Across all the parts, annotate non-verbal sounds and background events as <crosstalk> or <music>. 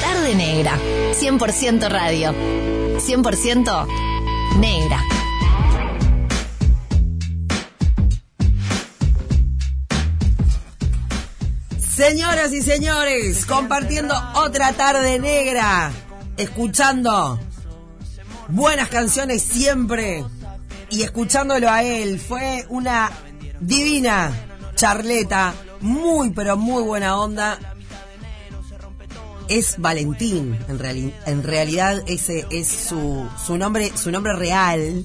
tarde negra. 100% radio. 100% negra. Señoras y señores, compartiendo otra tarde negra, escuchando buenas canciones siempre y escuchándolo a él. Fue una divina charleta, muy pero muy buena onda. Es Valentín, en, en realidad ese es su, su, nombre, su nombre real,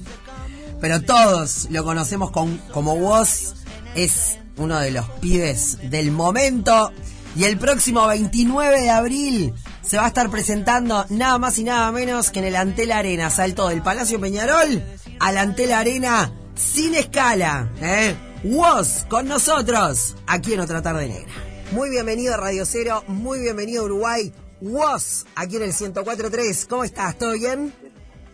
pero todos lo conocemos con, como vos. Es uno de los pibes del momento. Y el próximo 29 de abril se va a estar presentando nada más y nada menos que en el Antel Arena. Salto del Palacio Peñarol al Antel Arena sin escala. ¿eh? Woz con nosotros aquí en Otra Tarde Negra. Muy bienvenido a Radio Cero, muy bienvenido a Uruguay. Woz aquí en el 104.3. ¿Cómo estás? ¿Todo bien?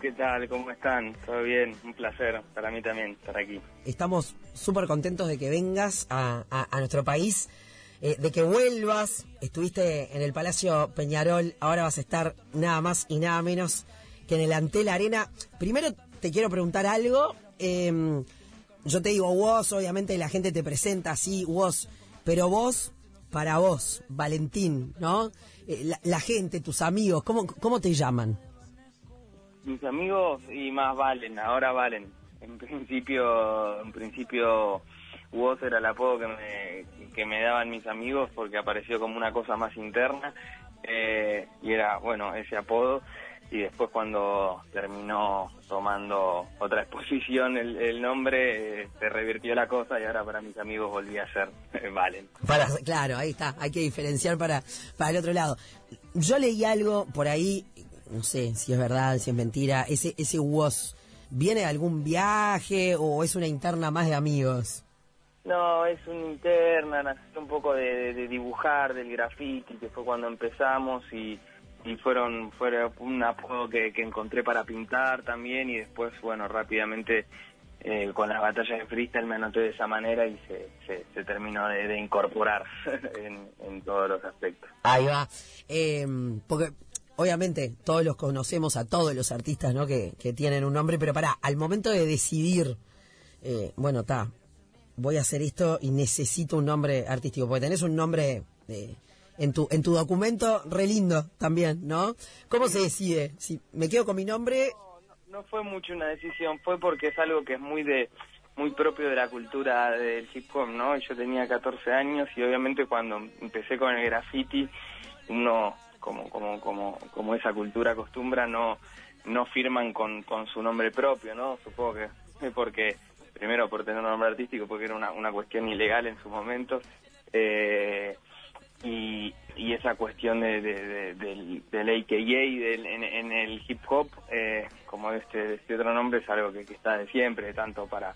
¿Qué tal? ¿Cómo están? ¿Todo bien? Un placer para mí también estar aquí. Estamos súper contentos de que vengas a, nuestro país, eh, de que vuelvas. Estuviste en el Palacio Peñarol, ahora vas a estar nada más y nada menos que en el Antel Arena. Primero te quiero preguntar algo. Em, yo te digo vos, obviamente la gente te presenta así, vos, pero vos, para vos, Valentín, ¿no? Eh, la, la, gente, tus amigos, ¿cómo, ¿cómo te llaman? mis amigos y más valen, ahora valen. En principio, en principio Woz era el apodo que me, que me daban mis amigos porque apareció como una cosa más interna eh, y era, bueno, ese apodo. Y después cuando terminó tomando otra <laughs> exposición el, nombre, eh, se revirtió la cosa y ahora para mis amigos volví a ser Valen. Para, claro, ahí está, hay que diferenciar para, para el otro lado. Yo leí algo por ahí no sé si es verdad, si es mentira, ese, ese WOS, ¿viene de algún viaje o es una interna más de amigos? No, es una interna, nació un poco de, dibujar, del graffiti, que fue cuando empezamos y, y fueron, fue un apodo que, que encontré para pintar también y después, bueno, rápidamente eh, con las batallas de freestyle me anoté de esa manera y se, se, terminó de, incorporar <laughs> en, todos los aspectos. Ahí va. Eh, porque obviamente todos los conocemos a todos los artistas ¿no? que, tienen un nombre, pero para, al momento de decidir, eh, bueno, está, voy a hacer esto y necesito un nombre artístico, porque tenés un nombre eh, en, tu, en tu documento re lindo también, ¿no? ¿Cómo se decide? Si me quedo con mi nombre... No, no fue mucho una decisión, fue porque es algo que es muy de muy propio de la cultura del hip hop, ¿no? Yo tenía 14 años y obviamente cuando empecé con el graffiti, uno como, como, como, como esa cultura acostumbra, no, no firman con, con su nombre propio, ¿no? Supongo que porque, primero por tener un nombre artístico, porque era una, una cuestión ilegal en su momento, eh, y, y esa cuestión de, de, del, del AKA del, en, el hip hop, eh, como este, este otro nombre, es algo que, está de siempre, tanto para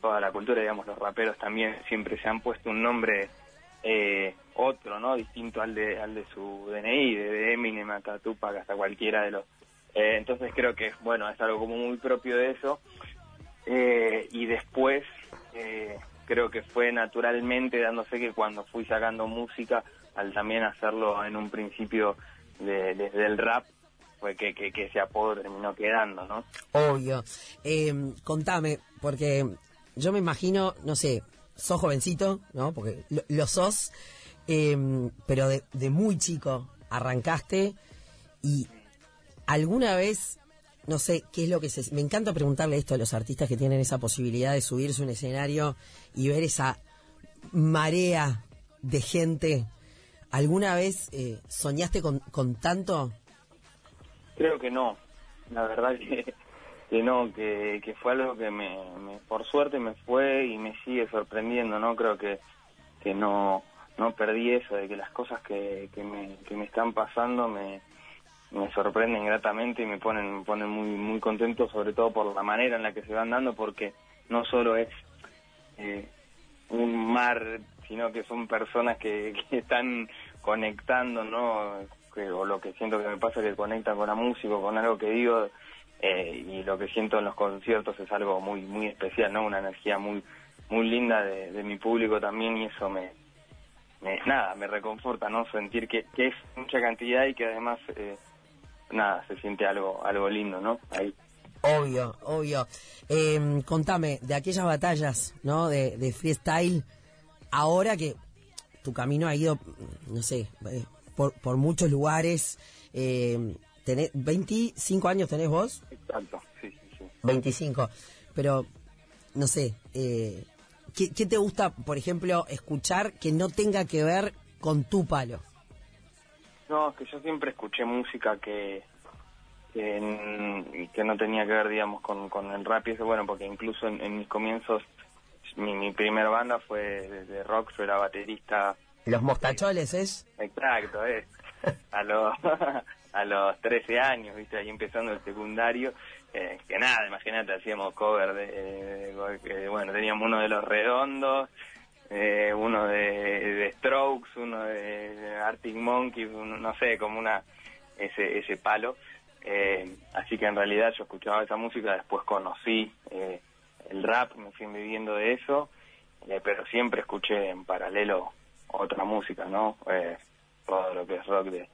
toda la cultura, digamos, los raperos también siempre se han puesto un nombre eh, otro, ¿no? Distinto al de, al de su DNI, de, Eminem hasta Tupac, hasta cualquiera de los... Eh, entonces creo que, bueno, es algo como muy propio de eso. Eh, y después eh, creo que fue naturalmente dándose que cuando fui sacando música, al también hacerlo en un principio de, desde el rap, fue que, que, ese apodo terminó quedando, ¿no? Obvio. contame, porque yo me imagino, no sé, sos jovencito, ¿no? Porque lo, sos, em, pero de, muy chico arrancaste y alguna vez, no sé, qué es lo que se... Me encanta preguntarle esto a los artistas que tienen esa posibilidad de subirse a un escenario y ver esa marea de gente. ¿Alguna vez eh, soñaste con, con tanto? Creo que no. La verdad que que no, que, que fue algo que me, por suerte me fue y me sigue sorprendiendo, ¿no? Creo que, que no, no perdí eso, de que las cosas que, que, me, que me están pasando me, me sorprenden gratamente y me ponen, me ponen muy, muy contento, sobre todo por la manera en la que se van dando, porque no solo es eh, un mar, sino que son personas <laughs> que, están conectando, ¿no? Que, o lo que siento que me pasa que conectan con la música, con algo que digo, eh, y lo que siento en los conciertos es algo muy muy especial, ¿no? Una energía muy muy linda de, mi público también y eso me nada, me reconforta, ¿no? Sentir que, que es mucha cantidad y que además, eh, nada, se siente algo, algo lindo, ¿no? Ahí. Obvio, obvio. Eh, contame, de aquellas batallas, ¿no? De, de freestyle, ahora que tu camino ha ido, no sé, eh, por, por muchos lugares, eh, tenés, 25 años tenés vos? Exacto, sí, sí, sí. 25, pero, no sé, eh, ¿qué, ¿qué te gusta, por ejemplo, escuchar que no tenga que ver con tu palo? No, es que yo siempre escuché música que que, no tenía que ver, digamos, con, con el rap y eso, bueno, porque incluso en, en mis comienzos, mi, mi primera banda fue de, de rock, yo era baterista, Los mostacholes, ¿es? exacto, eh, <laughs> a los, a los 13 años, viste, ahí empezando el secundario, eh, que nada, imagínate, hacíamos cover de, de- de- bueno, teníamos uno de Los Redondos, eh, uno de, Strokes, uno de Arctic Monkeys, uno, no sé, como una ese ese palo. Eh, así que en realidad yo escuchaba esa música, después conocí eh, el rap, me fui viviendo de eso, eh, pero siempre escuché en paralelo otra música, ¿no? Eh, todo lo que es rock de,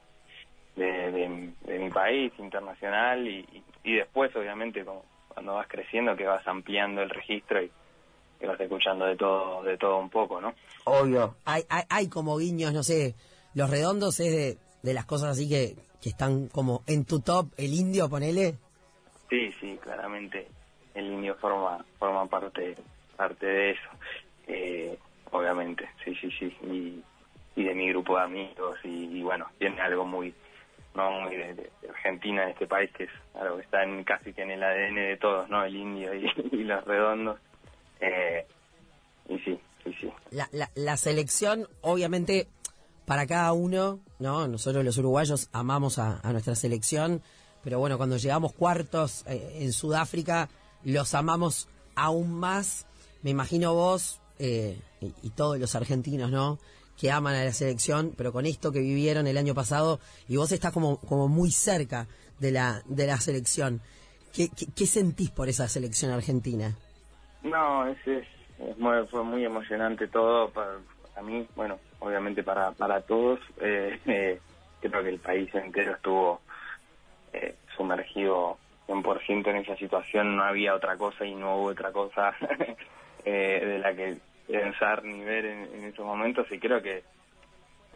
de, de- de mi país, internacional, y, y- y después obviamente como cuando vas creciendo que vas ampliando el registro y que vas escuchando de todo, de todo un poco, ¿no? Obvio. Hay, hay, hay como guiños, no sé, los redondos es de, de las cosas así que, que están como en tu top, el indio, ponele. Sí, sí, claramente el indio forma forma parte parte de eso, eh, obviamente, sí, sí, sí, y, y de mi grupo de amigos y, y bueno, tiene algo muy no muy de, Argentina, de este país que es algo que está en, casi que en el ADN de todos, ¿no? El indio y, <laughs> y los redondos, eh, y sí, sí, sí, La, la, selección, obviamente, para cada uno, ¿no? Nosotros los uruguayos amamos a, nuestra selección, pero bueno, cuando llegamos cuartos eh, en Sudáfrica, los amamos aún más. Me imagino vos eh, y, y todos los argentinos, ¿no? Que aman a la selección, pero con esto que vivieron el año pasado, y vos estás como, como muy cerca de la, de la selección. ¿Qué, qué, qué sentís por esa selección argentina? No, es, es, es muy- fue muy emocionante todo para, para mí, bueno, obviamente para, para todos. <laughs> Eh, eh, creo que el país entero estuvo eh, sumergido 100% en esa situación, no había otra cosa y no hubo otra cosa <laughs> eh, de la que pensar ni ver en, en esos momentos y creo que,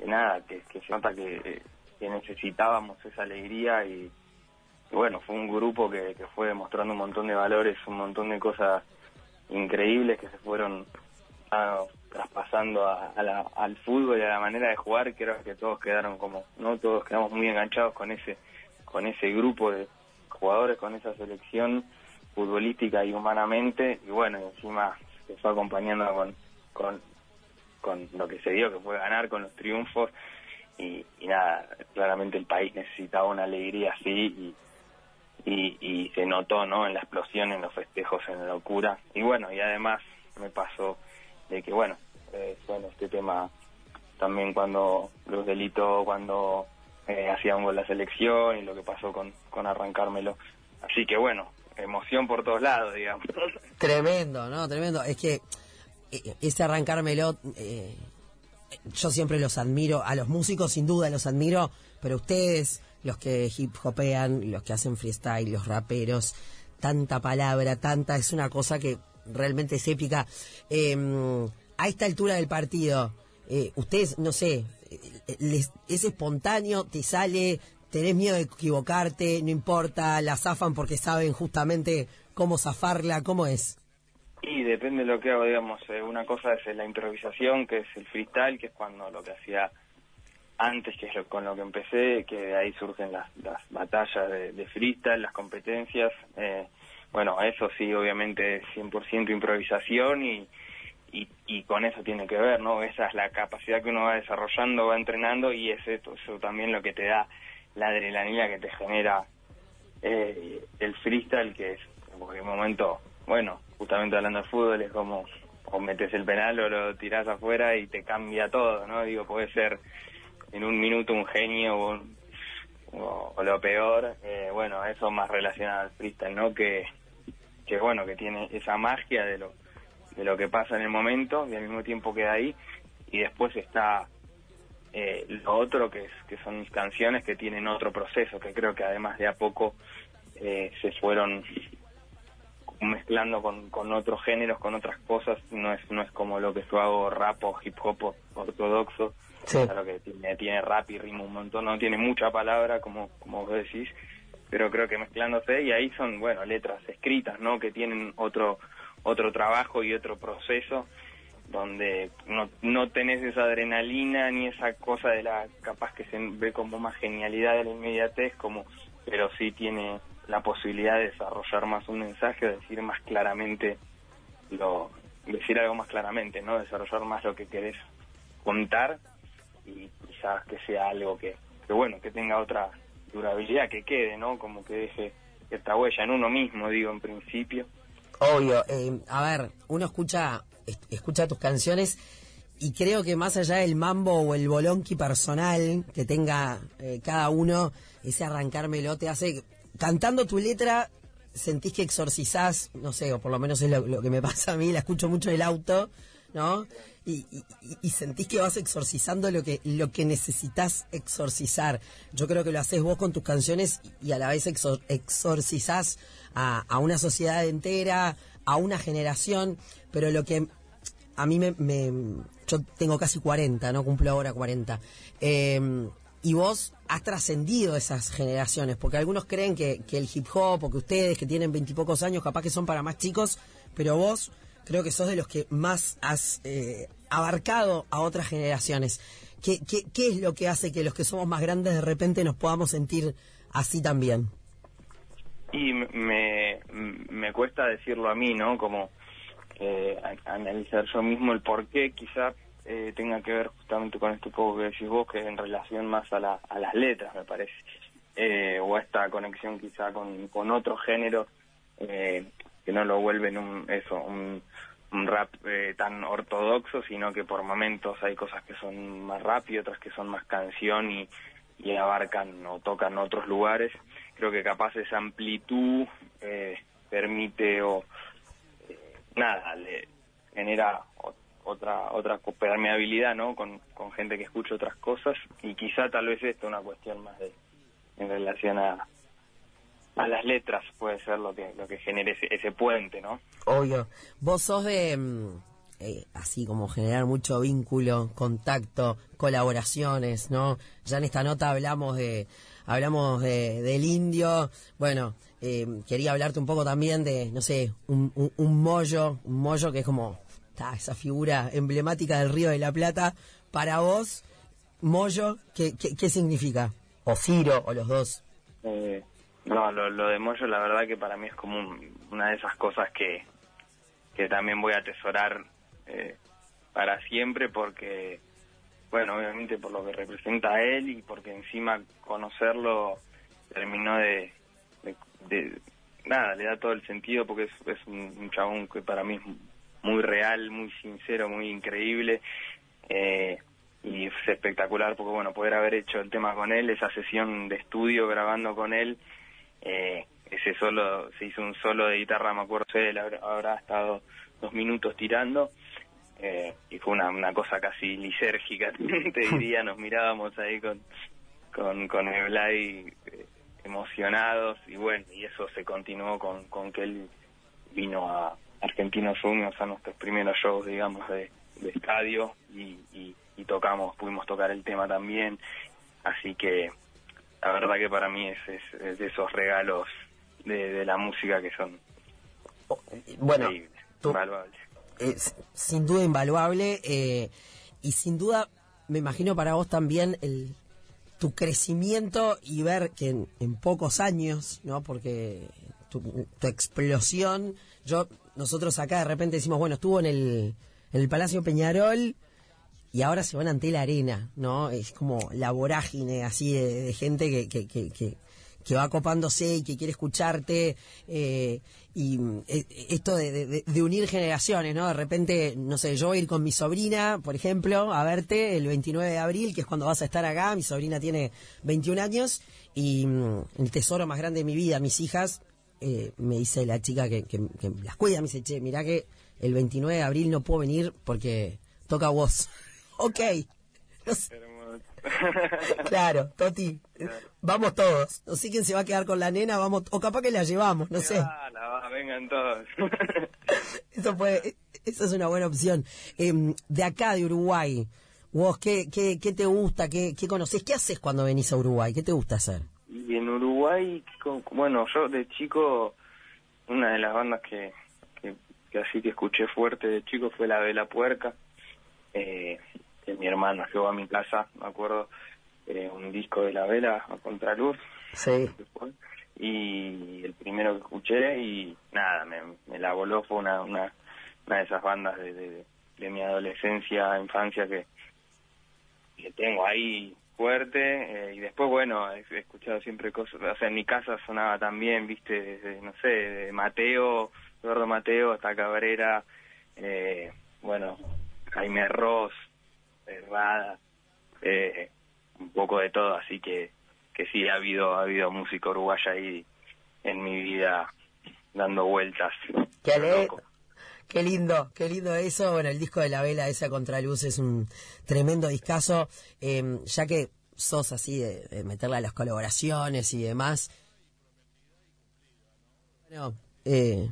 nada, que, se nota que, necesitábamos esa alegría y, y bueno, fue un grupo que, que fue demostrando un montón de valores, un montón de cosas increíbles que se fueron ah, traspasando a, la- al fútbol y a la manera de jugar creo que todos quedaron como no todos quedamos muy enganchados con ese con ese grupo de jugadores con esa selección futbolística y humanamente. Y bueno encima se fue acompañando con con con lo que se dio que fue ganar con los triunfos. Y, y nada claramente el país necesitaba una alegría así y y, y se notó no en la explosión en los festejos en la locura y bueno y además me pasó de que bueno eh, bueno este tema también cuando los delitos cuando eh, hacía un gol la selección y lo que pasó con con arrancármelo así que bueno emoción por todos lados digamos <laughs> Tremendo, ¿no? Tremendo. Es que eh, ese arrancármelo, eh, yo siempre los admiro, a los músicos sin duda los admiro, pero ustedes, los que hip hopean, los que hacen freestyle, los raperos, tanta palabra, tanta, es una cosa que realmente es épica. Eh, a esta altura del partido, eh, ustedes, no sé, eh, les- es espontáneo, te sale, tenés miedo de equivocarte, no importa, la zafan porque saben justamente cómo zafarla, ¿cómo es? Y depende de lo que hago, digamos, eh, una cosa es la improvisación, que es el freestyle, que es cuando lo que hacía antes, que es lo- con lo que empecé, que de ahí surgen las, las batallas de, freestyle, las competencias. eh, bueno, eso sí, obviamente es 100% improvisación y, y, y con eso tiene que ver, ¿no? Esa es la capacidad que uno va desarrollando, va entrenando y es eso, eso también lo que te da la adrenalina que te genera eh, el freestyle, que es en cualquier momento, bueno, justamente hablando de fútbol, es como o metes el penal o lo tirás afuera y te cambia todo, ¿no? Digo, puede ser en un minuto un genio o, un- o, lo peor, eh, bueno, eso más relacionado al freestyle, ¿no? Que, que bueno, que tiene esa magia de lo, de lo que pasa en el momento y al mismo tiempo queda ahí. Y después está Eh, lo otro que, es, que son mis canciones que tienen otro proceso, que creo que además de a poco eh, se fueron mezclando con, con otros géneros, con otras cosas, no es no es como lo que yo hago rap o hip hop ortodoxo, claro que tiene, tiene rap y ritmo un montón, no tiene mucha palabra como, como vos decís, pero creo que mezclándose y ahí son, bueno, letras escritas, ¿no? Que tienen otro otro trabajo y otro proceso donde no, no tenés esa adrenalina ni esa cosa de la capaz que se ve como más genialidad de la inmediatez, como pero sí tiene la posibilidad de desarrollar más un mensaje, de decir más claramente lo decir algo más claramente, ¿no? Desarrollar más lo que querés contar y quizás que sea algo que, que bueno, que tenga otra durabilidad, que quede, ¿no? Como que deje esta huella en uno mismo, digo, en principio. Obvio, eh, a ver, uno escucha escucha tus canciones y creo que más allá del mambo o el bolonqui personal que tenga eh, cada uno, ese arrancármelo te hace, cantando tu letra, sentís que exorcizás, no sé, o por lo menos es lo, que me <laughs> pasa a mí, la escucho mucho en el auto, ¿no? Y, y, sentís que vas exorcizando lo que, lo que necesitas exorcizar. Yo creo que lo haces vos con tus canciones y a la vez exorcizás a, a una sociedad entera, a una generación, pero lo que a mí me, yo tengo casi 40, no cumplo ahora 40. Em, y vos has trascendido esas generaciones, porque algunos creen que, que el hip hop o que ustedes que tienen veintipocos años capaz que son para más chicos, pero vos creo que sos de los que más has eh, abarcado a otras generaciones. ¿Qué, ¿Qué, qué, es lo que hace que los que somos más grandes de repente nos podamos sentir así también? Y me, me cuesta decirlo a mí, ¿no? Como eh, analizar yo mismo el por qué quizá eh, tenga que ver justamente con esto poco que decís vos, que en relación más a, la, a las letras, me parece, eh, o esta conexión quizá con, con otro género eh, que no lo vuelven un, eso, un, rap eh, tan ortodoxo, sino que por momentos hay cosas que son más y otras que son más canción y, y abarcan o tocan otros lugares. Creo que capaz esa amplitud eh, permite o eh, nada le genera otra otra permeabilidad no con, con gente que escucha otras cosas y quizá tal vez esto una cuestión más de en relación a a las letras puede ser lo que lo que genere ese, ese puente no obvio vos sos de mm, eh, así como generar mucho vínculo, contacto, colaboraciones, ¿no? Ya en esta nota hablamos de hablamos de, del indio, bueno, eh, quería hablarte un poco también de, no sé, un, un, un mollo, un mollo que es como esa figura emblemática del Río de la Plata. Para vos, mollo, ¿qué, qué, significa? O Ciro, o los dos. Eh, no, lo, lo de mollo la verdad que para mí es como una de esas cosas que, que también voy a atesorar eh, para siempre porque, bueno, obviamente por lo que representa a él y porque encima conocerlo terminó de, nada, le da todo el sentido porque es, es un, chabón que para mí es muy real, muy sincero, muy increíble. Eh, y es espectacular porque bueno poder haber hecho el tema con él esa sesión de estudio grabando con él eh, ese solo se hizo un solo de guitarra me acuerdo él habrá estado dos minutos tirando eh, y fue una, una cosa casi lisérgica, <laughs> te diría, nos mirábamos ahí con, con, con el Blay eh, emocionados y bueno, y eso se continuó con, con que él vino a Argentinos Juniors a nuestros primeros shows, digamos, de, de estadio y, tocamos, pudimos tocar el tema también, así que la verdad que para mí es, es, de esos regalos de, de, la música que son oh, bueno, es sin duda invaluable eh, y sin duda me imagino para vos también el tu crecimiento y ver que en, pocos años, ¿no? Porque tu, explosión, yo nosotros acá de repente decimos, bueno, estuvo en el, en el Palacio Peñarol y ahora se van ante la arena, ¿no? Es como la vorágine así de, gente que, que, que que va copándose y que quiere escucharte eh, y eh, esto de, unir generaciones, ¿no? De repente, no sé, yo voy a ir con mi sobrina, por ejemplo, a verte el 29 de abril, que es cuando vas a estar acá, mi sobrina tiene 21 años y mm, el tesoro más grande de mi vida, mis hijas, eh, me dice la chica que, que, las cuida, me dice, che, mirá que el 29 de abril no puedo venir porque toca vos. Ok. claro, Toti, vamos todos. No sé quién se va a quedar con la nena, vamos, o capaz que la llevamos, no sé. Ah, la va, vengan todos. <laughs> Eso puede, es una buena opción. Em, de acá, de Uruguay, vos, ¿qué, qué, qué te gusta? ¿Qué, ¿Qué conoces? ¿Qué haces cuando venís a Uruguay? ¿Qué te gusta hacer? Y en Uruguay, con- bueno, yo de chico, una de las bandas que, que, que así que escuché fuerte de chico fue la Vela Puerca, eh, que mi hermano llevó a mi casa, me acuerdo, eh, un disco de la Vela a contraluz, Sí. después, y el primero que escuché y nada, me, me la voló, fue una, una, una de esas bandas de, de, de mi adolescencia, infancia que, que tengo ahí fuerte eh, y después bueno he, he escuchado siempre cosas o sea en mi casa sonaba también viste desde no sé de Mateo Eduardo Mateo hasta Cabrera eh, bueno Jaime Ross Herrada eh, un poco de todo así que que sí ha habido ha habido música uruguaya ahí en mi vida dando vueltas Qué Loco. Qué lindo, qué lindo eso. Bueno, el disco de la vela, esa contraluz, es un tremendo discazo. Eh, ya que sos así de, de meterle a las colaboraciones y demás. Bueno, eh,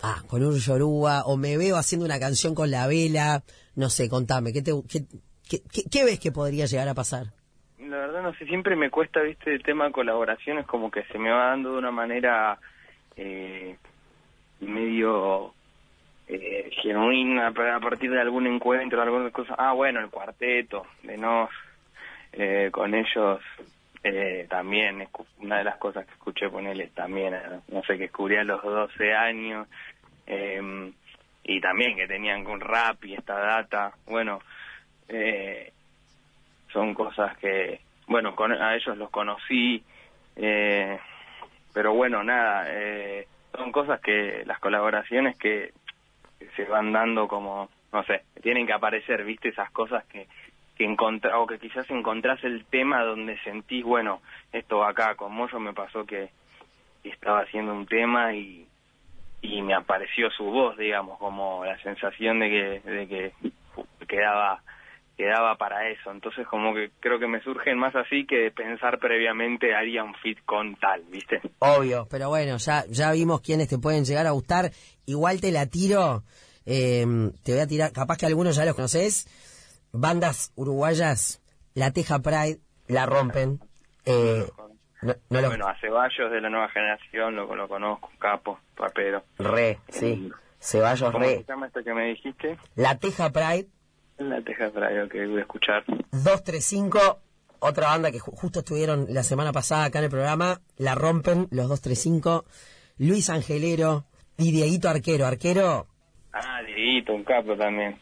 ah, con un Yoruba, o me veo haciendo una canción con la vela. No sé, contame, ¿qué, te, qué, qué, ves que podría llegar a pasar? La verdad no sé, siempre me cuesta, viste, el tema de colaboraciones como que se me va dando de una manera eh, medio eh, genuina a partir de algún encuentro, alguna cosa. Ah, bueno, el cuarteto de Nos, eh, con ellos eh, también, una de las cosas que escuché con él también, eh, no sé, que descubrí a los 12 años, eh, y también que tenían con rap y esta data, bueno, eh, son cosas que, bueno, con, a ellos los conocí, eh, pero bueno, nada, eh, son cosas que, las colaboraciones que, se van dando como, no sé, tienen que aparecer, viste, esas cosas que, que encontra, o que quizás encontrás el tema donde sentís, bueno, esto va acá, con Moyo me pasó que estaba haciendo un tema y, y me apareció su voz, digamos, como la sensación de que, de que quedaba quedaba para eso. Entonces como que creo que me surgen más así que pensar previamente haría un fit con tal, ¿viste? Obvio, pero bueno, ya, ya vimos quiénes te pueden llegar a gustar. Igual te la tiro, eh, te voy a tirar, capaz que algunos ya los conoces. Bandas uruguayas, La Teja Pride, la rompen. Eh, no, no lo- Bueno, a Ceballos de la nueva generación lo, lo conozco, capo, rapero. Re, sí. Ceballos ¿Cómo se Re. llama esto que me dijiste? La Teja Pride, La Teja Frayo que voy a escuchar. 235, otra banda que ju- justo estuvieron la semana pasada acá en el programa, la rompen los 235. Luis Angelero y Dieguito Arquero. Arquero, Ah, Dieguito, un capo también.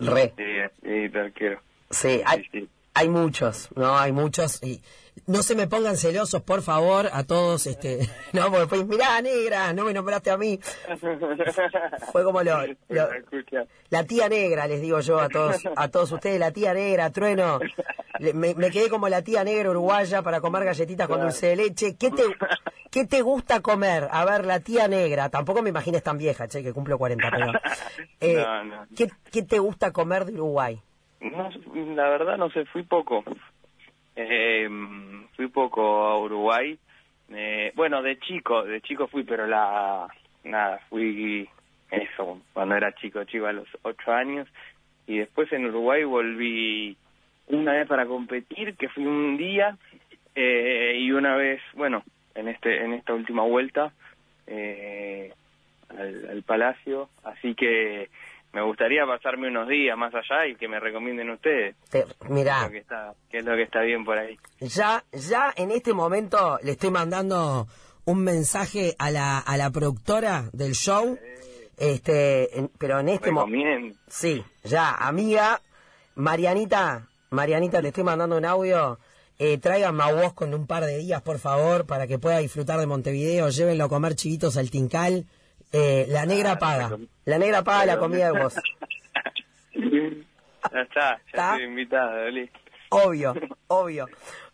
re. Die- Dieguito Arquero. Sí, hay, Sí, sí. Hay muchos, ¿no? Hay muchos. Y no se me pongan celosos, por favor, a todos. este <laughs> No, porque después, mirá, negra, no me nombraste a mí. <laughs> Fue como lo-. La tía negra, les digo yo a todos a todos ustedes, la tía negra, trueno. Le- Me, me quedé como la tía negra uruguaya para comer galletitas con dulce de leche. ¿Qué te, ¿Qué te gusta comer? A ver, la tía negra. Tampoco me imagines tan vieja, che, que cumplo 40, pero... <laughs> eh, No, no. ¿qué, ¿Qué te gusta comer de Uruguay? No, la verdad no sé, fui poco. Eh, fui poco a Uruguay. Eh, bueno, de chico, de chico fui, pero la nada, fui eso, cuando era chico, chico a los ocho años. Y después en Uruguay volví una vez para competir, que fui un día, eh, y una vez, bueno, en este en esta última vuelta eh, al, al Palacio. Así que me gustaría pasarme unos días más allá y que me recomienden ustedes. Te- qué mirá, es lo que está, qué es lo que está bien por ahí. ya, ya en este momento le estoy mandando un mensaje a la, a la productora del show. Este, en- pero en este momento... Sí, ya, amiga, Marianita, Marianita, te estoy mandando un audio. Eh, tráiganme a vos con un par de días, por favor, para que pueda disfrutar de Montevideo. Llévenlo a comer chiquitos al Tincal. Eh, la negra Ah, paga. La negra paga la comida de <laughs> vos. ya está, ya ¿Está? estoy invitado, listo. Obvio, obvio,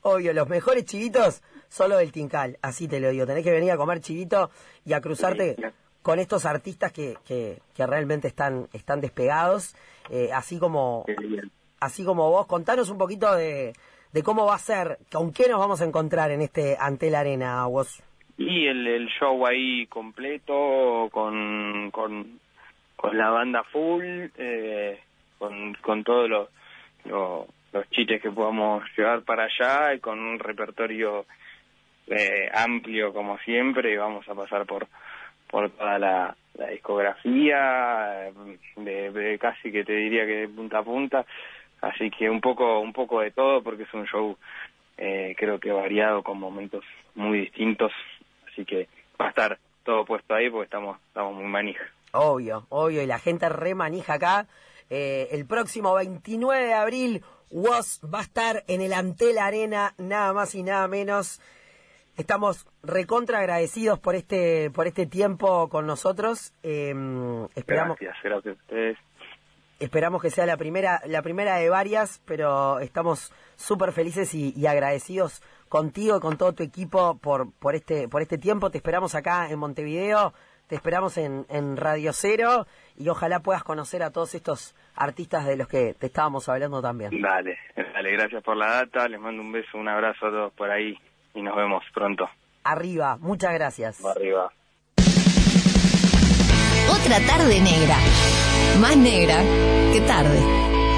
obvio. Los mejores chivitos solo del Tincal. Así te lo digo. Tenés que venir a comer chivito y a cruzarte con estos artistas que, que, que realmente están, están despegados. eh, así como así como vos. Contanos un poquito de, de cómo va a ser, con qué nos vamos a encontrar en este Antel Arena, vos. Y el, show ahí completo, con, con, con la banda full, eh, con, con todos los, los, los chistes que podamos llevar para allá y con un repertorio eh, amplio como siempre. Vamos a pasar por, por toda la, discografía, de, de casi que te diría que de punta a punta. Así que un poco, un poco de todo porque es un show eh, creo que variado con momentos muy distintos. Así que va a estar todo puesto ahí porque estamos, estamos muy manija. Obvio, obvio, y la gente re manija acá. Eh, el próximo 29 de abril, Was va a estar en el Antel Arena, nada más y nada menos. Estamos recontra agradecidos por este por este tiempo con nosotros. Eh, esperamos, Gracias, gracias a ustedes. esperamos que sea la primera la primera de varias, pero estamos súper felices y, y agradecidos contigo y con todo tu equipo por por este por este tiempo. Te esperamos acá en Montevideo, te esperamos en, en Radio Cero y ojalá puedas conocer a todos estos artistas de los que te estábamos hablando también. Dale, dale, gracias por la data. Les mando un beso, un abrazo a todos por ahí y nos vemos pronto. Arriba, muchas gracias. Arriba. Otra tarde negra. Más negra que tarde.